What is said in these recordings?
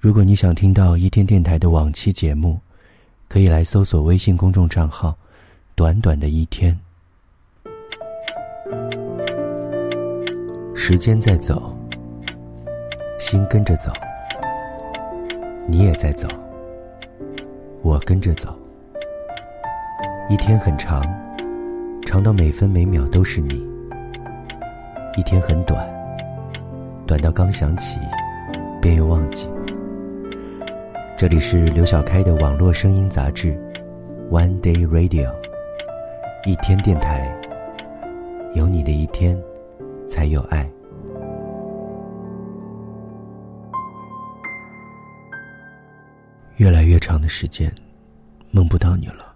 如果你想听到一天电台的往期节目，可以来搜索微信公众账号“短短的一天”。时间在走，心跟着走，你也在走，我跟着走。一天很长，长到每分每秒都是你；一天很短，短到刚想起，便又忘记。这里是刘小开的网络声音杂志《One Day Radio》，一天电台，有你的一天，才有爱。越来越长的时间，梦不到你了。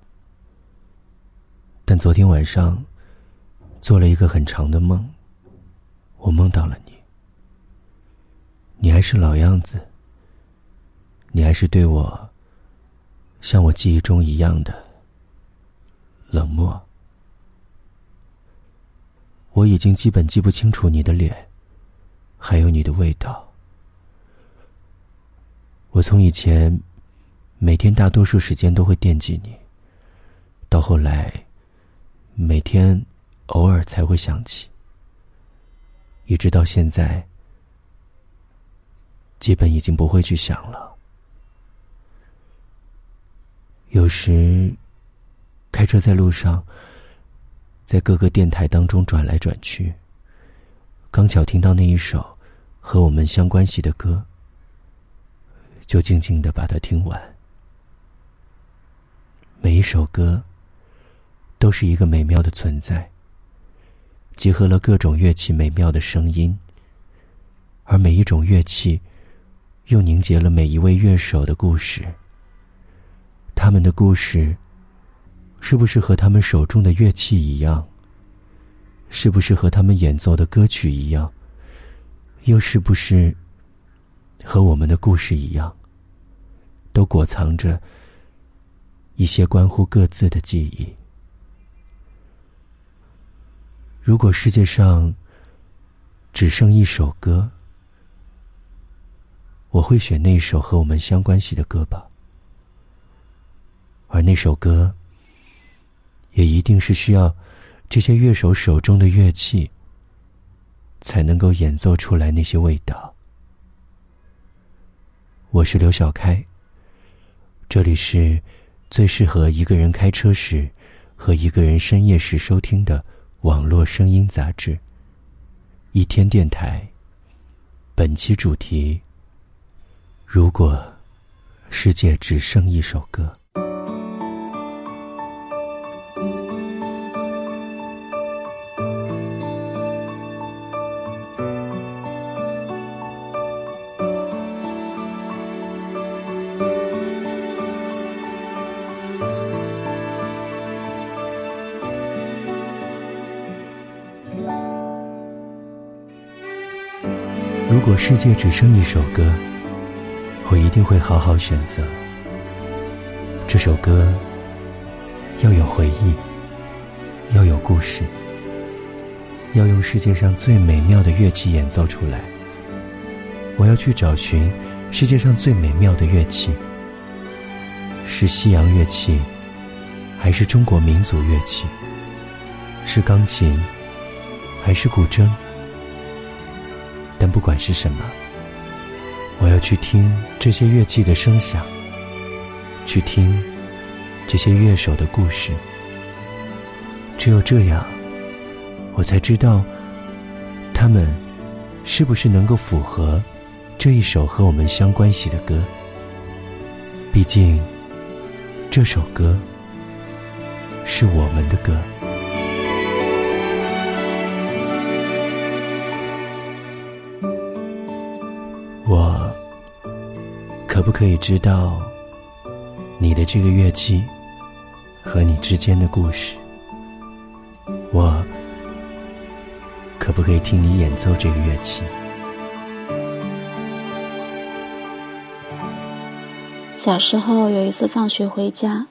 但昨天晚上，做了一个很长的梦，我梦到了你。你还是老样子。你还是对我，像我记忆中一样的冷漠。我已经基本记不清楚你的脸，还有你的味道。我从以前每天大多数时间都会惦记你，到后来每天偶尔才会想起，一直到现在，基本已经不会去想了。有时，开车在路上，在各个电台当中转来转去，刚巧听到那一首和我们相关系的歌，就静静的把它听完。每一首歌，都是一个美妙的存在，结合了各种乐器美妙的声音，而每一种乐器，又凝结了每一位乐手的故事。他们的故事，是不是和他们手中的乐器一样？是不是和他们演奏的歌曲一样？又是不是和我们的故事一样，都裹藏着一些关乎各自的记忆？如果世界上只剩一首歌，我会选那首和我们相关系的歌吧。而那首歌，也一定是需要这些乐手手中的乐器，才能够演奏出来那些味道。我是刘小开，这里是最适合一个人开车时和一个人深夜时收听的网络声音杂志《一天电台》。本期主题：如果世界只剩一首歌。如果世界只剩一首歌，我一定会好好选择。这首歌要有回忆，要有故事，要用世界上最美妙的乐器演奏出来。我要去找寻世界上最美妙的乐器，是西洋乐器，还是中国民族乐器？是钢琴，还是古筝？但不管是什么，我要去听这些乐器的声响，去听这些乐手的故事。只有这样，我才知道他们是不是能够符合这一首和我们相关系的歌。毕竟，这首歌是我们的歌。可以知道你的这个乐器和你之间的故事？我可不可以听你演奏这个乐器？小时候有一次放学回家，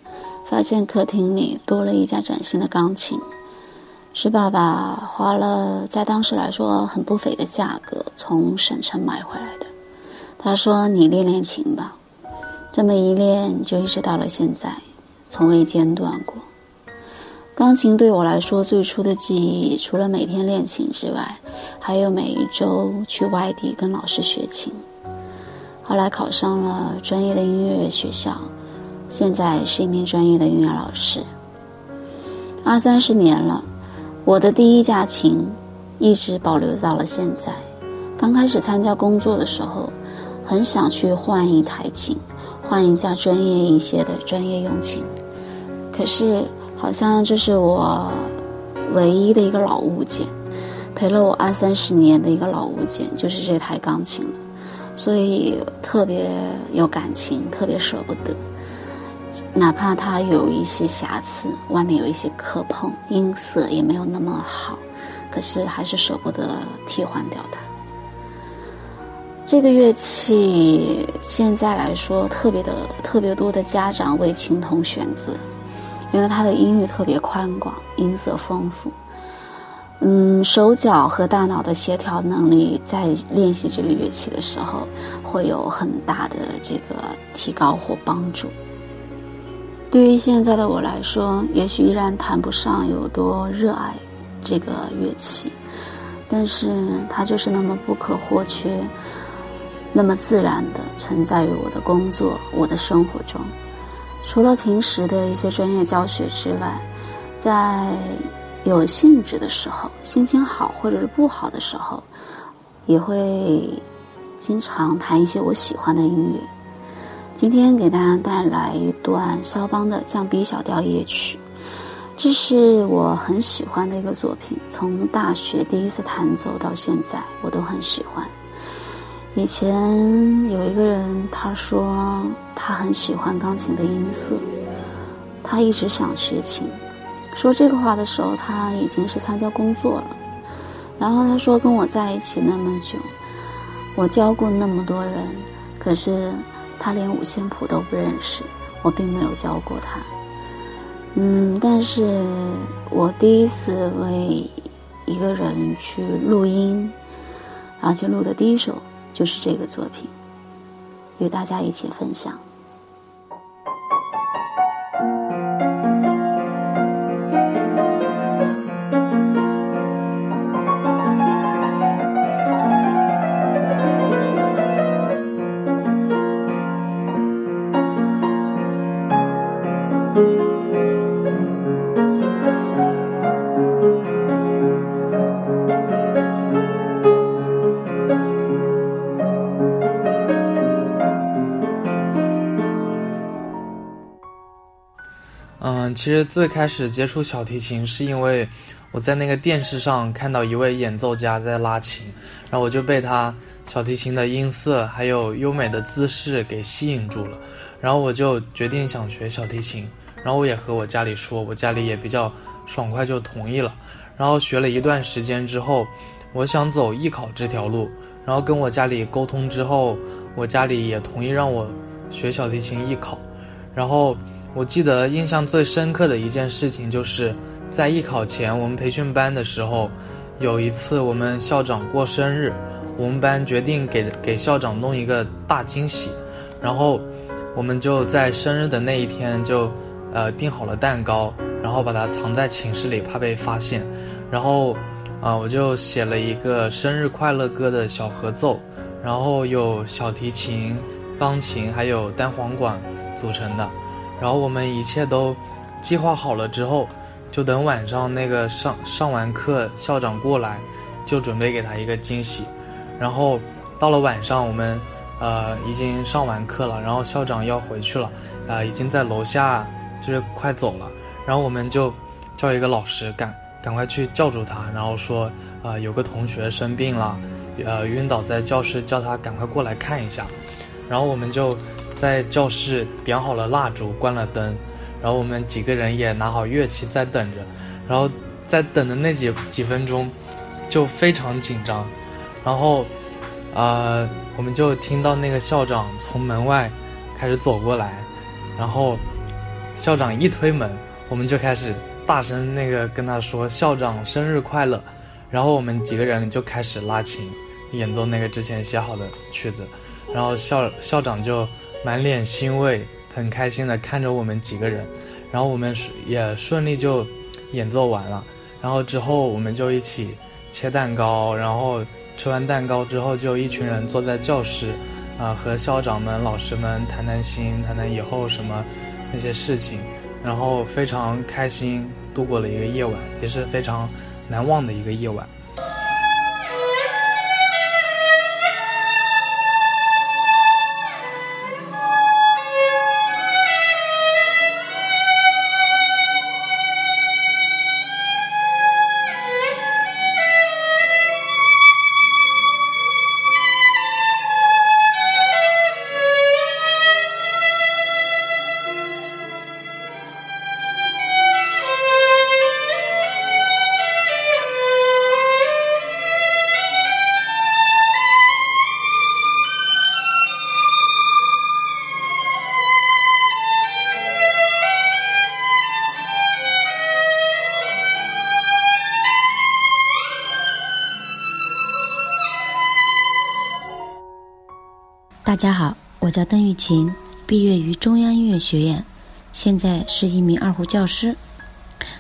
发现客厅里多了一架崭新的钢琴，是爸爸花了在当时来说很不菲的价格从省城买回来的。他说：“你练练琴吧。”这么一练，就一直到了现在，从未间断过。钢琴对我来说，最初的记忆，除了每天练琴之外，还有每一周去外地跟老师学琴。后来考上了专业的音乐学校，现在是一名专业的音乐老师。二三十年了，我的第一架琴一直保留到了现在。刚开始参加工作的时候，很想去换一台琴，换一架专业一些的专业用琴。可是，好像这是我唯一的一个老物件，陪了我二三十年的一个老物件，就是这台钢琴了。所以特别有感情，特别舍不得。哪怕它有一些瑕疵，外面有一些磕碰，音色也没有那么好，可是还是舍不得替换掉它。这个乐器现在来说特别的特别多的家长为琴童选择，因为它的音域特别宽广，音色丰富。嗯，手脚和大脑的协调能力在练习这个乐器的时候会有很大的这个提高或帮助。对于现在的我来说，也许依然谈不上有多热爱这个乐器，但是它就是那么不可或缺。那么自然的存在于我的工作、我的生活中。除了平时的一些专业教学之外，在有兴致的时候、心情好或者是不好的时候，也会经常弹一些我喜欢的音乐。今天给大家带来一段肖邦的降 B 小调夜曲，这是我很喜欢的一个作品。从大学第一次弹奏到现在，我都很喜欢。以前有一个人，他说他很喜欢钢琴的音色，他一直想学琴。说这个话的时候，他已经是参加工作了。然后他说跟我在一起那么久，我教过那么多人，可是他连五线谱都不认识，我并没有教过他。嗯，但是我第一次为一个人去录音，而且录的第一首。就是这个作品，与大家一起分享。其实最开始接触小提琴是因为我在那个电视上看到一位演奏家在拉琴，然后我就被他小提琴的音色还有优美的姿势给吸引住了，然后我就决定想学小提琴，然后我也和我家里说，我家里也比较爽快就同意了，然后学了一段时间之后，我想走艺考这条路，然后跟我家里沟通之后，我家里也同意让我学小提琴艺考，然后。我记得印象最深刻的一件事情，就是在艺考前，我们培训班的时候，有一次我们校长过生日，我们班决定给给校长弄一个大惊喜，然后我们就在生日的那一天就，呃订好了蛋糕，然后把它藏在寝室里，怕被发现，然后，啊我就写了一个生日快乐歌的小合奏，然后有小提琴、钢琴还有单簧管组成的。然后我们一切都计划好了之后，就等晚上那个上上完课，校长过来，就准备给他一个惊喜。然后到了晚上，我们呃已经上完课了，然后校长要回去了，呃已经在楼下就是快走了。然后我们就叫一个老师赶赶快去叫住他，然后说呃有个同学生病了，呃晕倒在教室，叫他赶快过来看一下。然后我们就。在教室点好了蜡烛，关了灯，然后我们几个人也拿好乐器在等着，然后在等的那几几分钟，就非常紧张，然后，呃，我们就听到那个校长从门外开始走过来，然后校长一推门，我们就开始大声那个跟他说校长生日快乐，然后我们几个人就开始拉琴，演奏那个之前写好的曲子。然后校校长就满脸欣慰，很开心的看着我们几个人，然后我们也顺利就演奏完了，然后之后我们就一起切蛋糕，然后吃完蛋糕之后就一群人坐在教室，啊和校长们、老师们谈谈心，谈谈以后什么那些事情，然后非常开心度过了一个夜晚，也是非常难忘的一个夜晚。大家好，我叫邓玉琴，毕业于中央音乐学院，现在是一名二胡教师。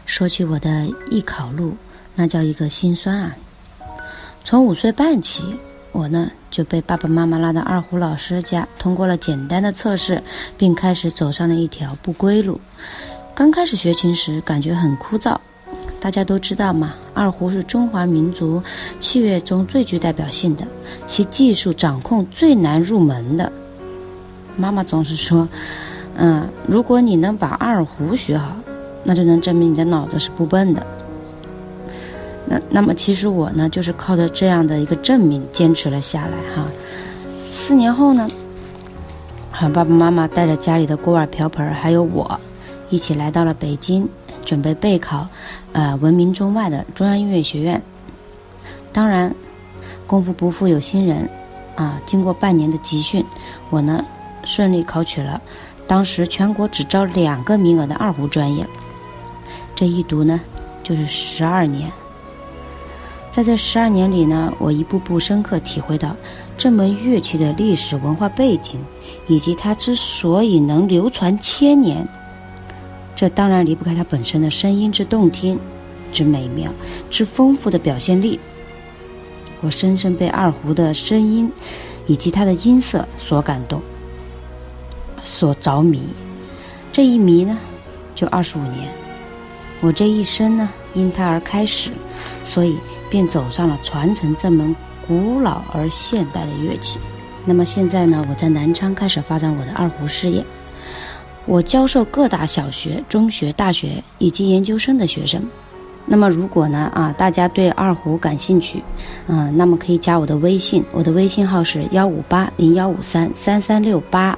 说起我的艺考路，那叫一个心酸啊！从五岁半起，我呢就被爸爸妈妈拉到二胡老师家，通过了简单的测试，并开始走上了一条不归路。刚开始学琴时，感觉很枯燥。大家都知道嘛，二胡是中华民族器乐中最具代表性的，其技术掌控最难入门的。妈妈总是说：“嗯，如果你能把二胡学好，那就能证明你的脑子是不笨的。”那那么，其实我呢，就是靠着这样的一个证明坚持了下来哈。四年后呢，和爸爸妈妈带着家里的锅碗瓢盆，还有我，一起来到了北京。准备备考，呃，闻名中外的中央音乐学院。当然，功夫不负有心人，啊，经过半年的集训，我呢顺利考取了当时全国只招两个名额的二胡专业。这一读呢，就是十二年。在这十二年里呢，我一步步深刻体会到这门乐器的历史文化背景，以及它之所以能流传千年。这当然离不开它本身的声音之动听，之美妙，之丰富的表现力。我深深被二胡的声音，以及它的音色所感动，所着迷。这一迷呢，就二十五年。我这一生呢，因它而开始，所以便走上了传承这门古老而现代的乐器。那么现在呢，我在南昌开始发展我的二胡事业。我教授各大小学、中学、大学以及研究生的学生。那么，如果呢啊，大家对二胡感兴趣，嗯，那么可以加我的微信，我的微信号是幺五八零幺五三三三六八。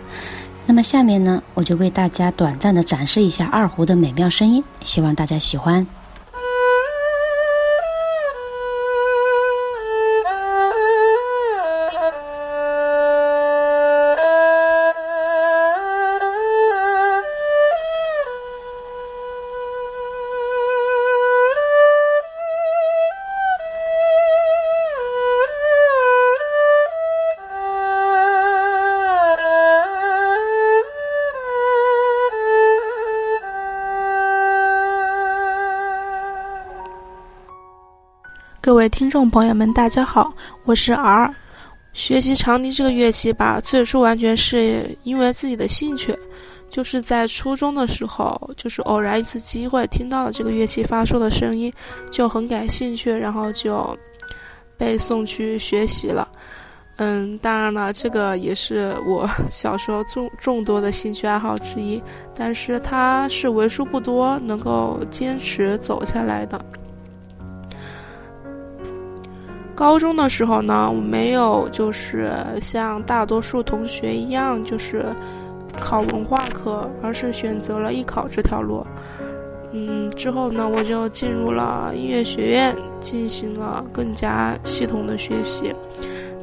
那么下面呢，我就为大家短暂的展示一下二胡的美妙声音，希望大家喜欢。众朋友们，大家好，我是 R。学习长笛这个乐器吧，最初完全是因为自己的兴趣，就是在初中的时候，就是偶然一次机会听到了这个乐器发出的声音，就很感兴趣，然后就被送去学习了。嗯，当然了，这个也是我小时候众众多的兴趣爱好之一，但是它是为数不多能够坚持走下来的。高中的时候呢，我没有就是像大多数同学一样，就是考文化课，而是选择了艺考这条路。嗯，之后呢，我就进入了音乐学院，进行了更加系统的学习。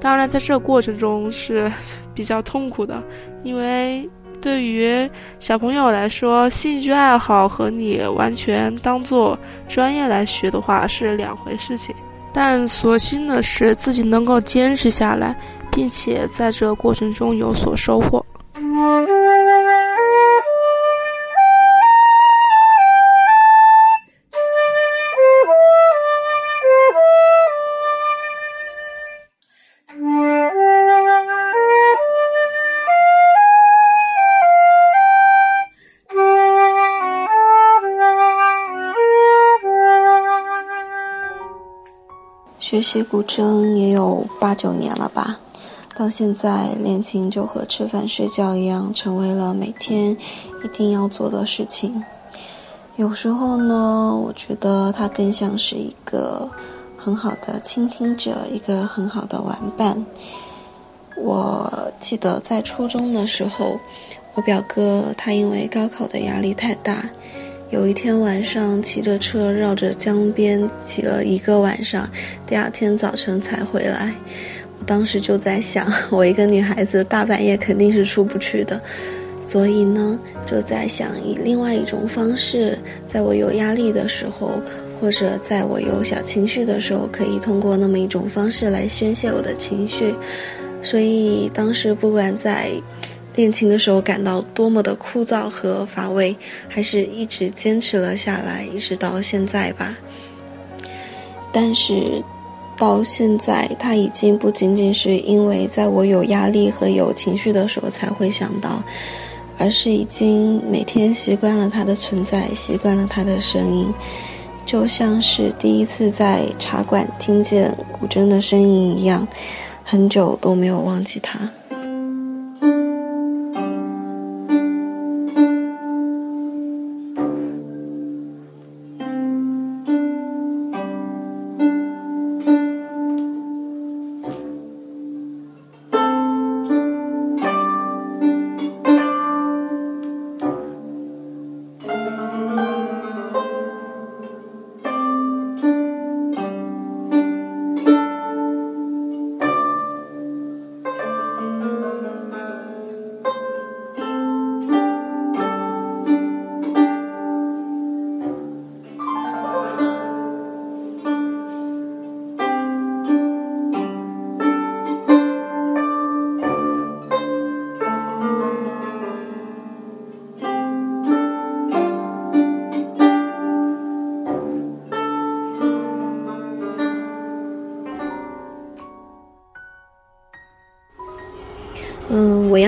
当然，在这过程中是比较痛苦的，因为对于小朋友来说，兴趣爱好和你完全当做专业来学的话是两回事情。但所幸的是，自己能够坚持下来，并且在这过程中有所收获。学古筝也有八九年了吧，到现在练琴就和吃饭睡觉一样，成为了每天一定要做的事情。有时候呢，我觉得它更像是一个很好的倾听者，一个很好的玩伴。我记得在初中的时候，我表哥他因为高考的压力太大。有一天晚上，骑着车绕着江边骑了一个晚上，第二天早晨才回来。我当时就在想，我一个女孩子大半夜肯定是出不去的，所以呢，就在想以另外一种方式，在我有压力的时候，或者在我有小情绪的时候，可以通过那么一种方式来宣泄我的情绪。所以当时不管在。练琴的时候感到多么的枯燥和乏味，还是一直坚持了下来，一直到现在吧。但是，到现在，它已经不仅仅是因为在我有压力和有情绪的时候才会想到，而是已经每天习惯了它的存在，习惯了它的声音，就像是第一次在茶馆听见古筝的声音一样，很久都没有忘记它。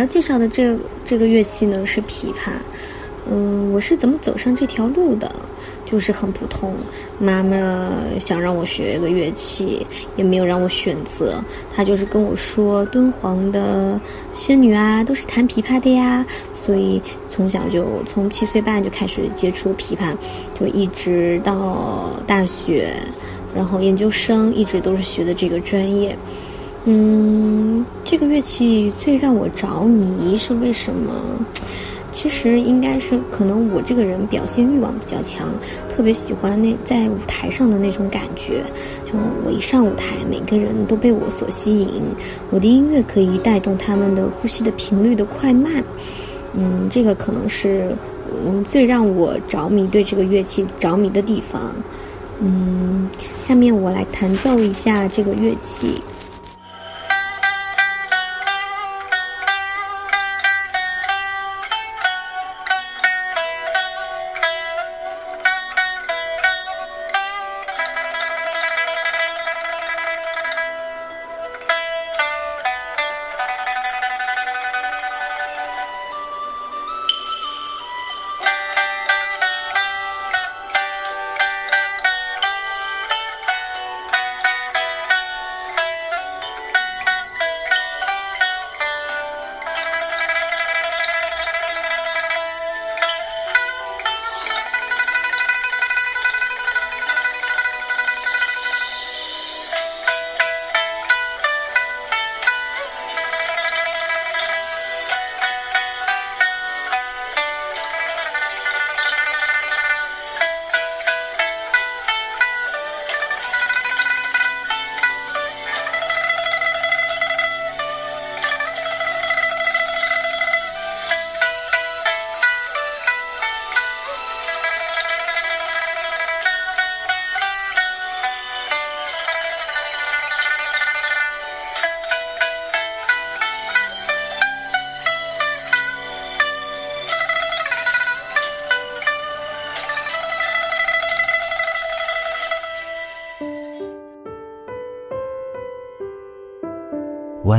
要介绍的这这个乐器呢是琵琶。嗯，我是怎么走上这条路的？就是很普通，妈妈想让我学一个乐器，也没有让我选择，她就是跟我说，敦煌的仙女啊都是弹琵琶的呀，所以从小就从七岁半就开始接触琵琶，就一直到大学，然后研究生一直都是学的这个专业。嗯，这个乐器最让我着迷是为什么？其实应该是可能我这个人表现欲望比较强，特别喜欢那在舞台上的那种感觉。就我一上舞台，每个人都被我所吸引，我的音乐可以带动他们的呼吸的频率的快慢。嗯，这个可能是嗯最让我着迷对这个乐器着迷的地方。嗯，下面我来弹奏一下这个乐器。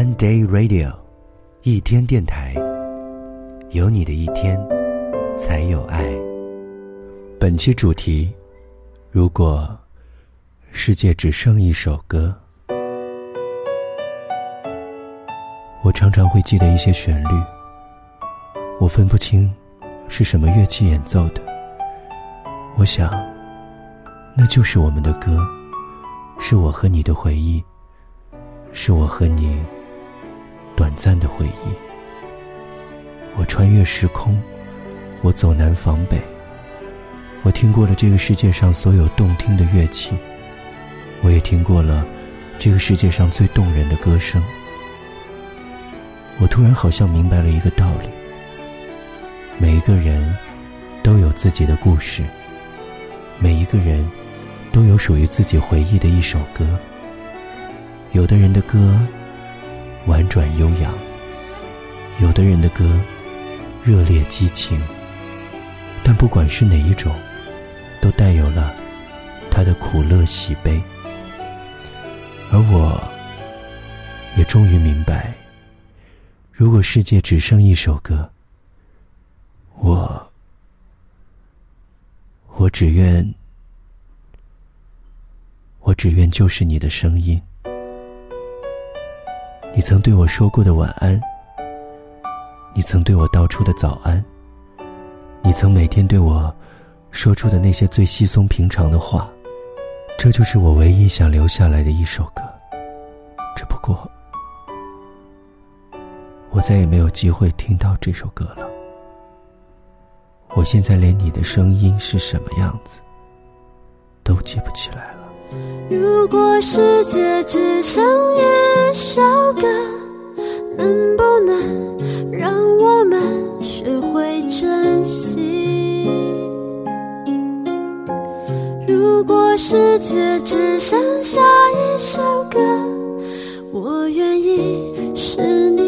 One Day Radio，一天电台，有你的一天，才有爱。本期主题：如果世界只剩一首歌，我常常会记得一些旋律，我分不清是什么乐器演奏的。我想，那就是我们的歌，是我和你的回忆，是我和你。短暂的回忆，我穿越时空，我走南访北，我听过了这个世界上所有动听的乐器，我也听过了这个世界上最动人的歌声。我突然好像明白了一个道理：每一个人都有自己的故事，每一个人都有属于自己回忆的一首歌。有的人的歌。婉转悠扬，有的人的歌热烈激情，但不管是哪一种，都带有了他的苦乐喜悲。而我，也终于明白，如果世界只剩一首歌，我，我只愿，我只愿就是你的声音。你曾对我说过的晚安，你曾对我道出的早安，你曾每天对我说出的那些最稀松平常的话，这就是我唯一想留下来的一首歌。只不过，我再也没有机会听到这首歌了。我现在连你的声音是什么样子都记不起来了。如果世界只剩一首歌，能不能让我们学会珍惜？如果世界只剩下一首歌，我愿意是你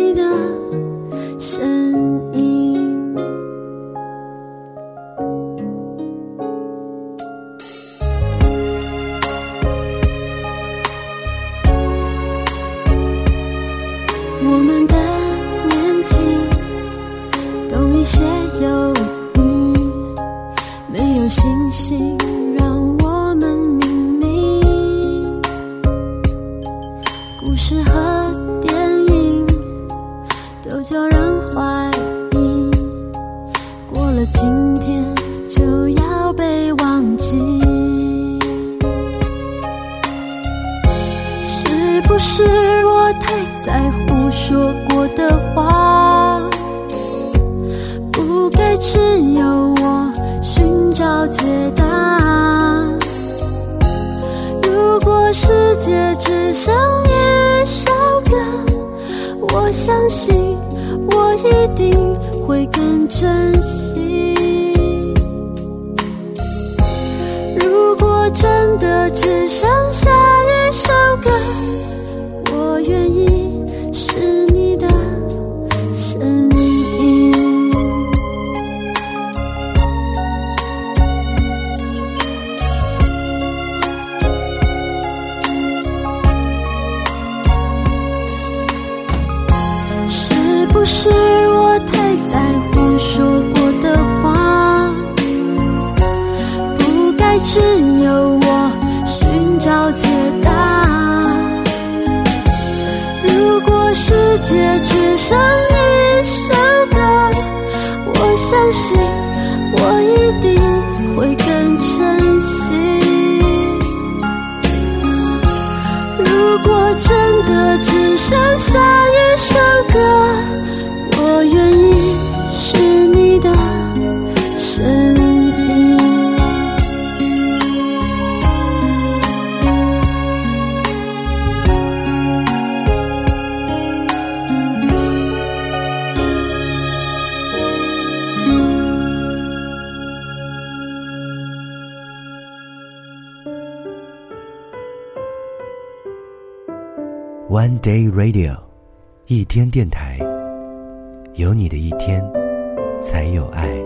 真的只剩 Day Radio，一天电台，有你的一天，才有爱。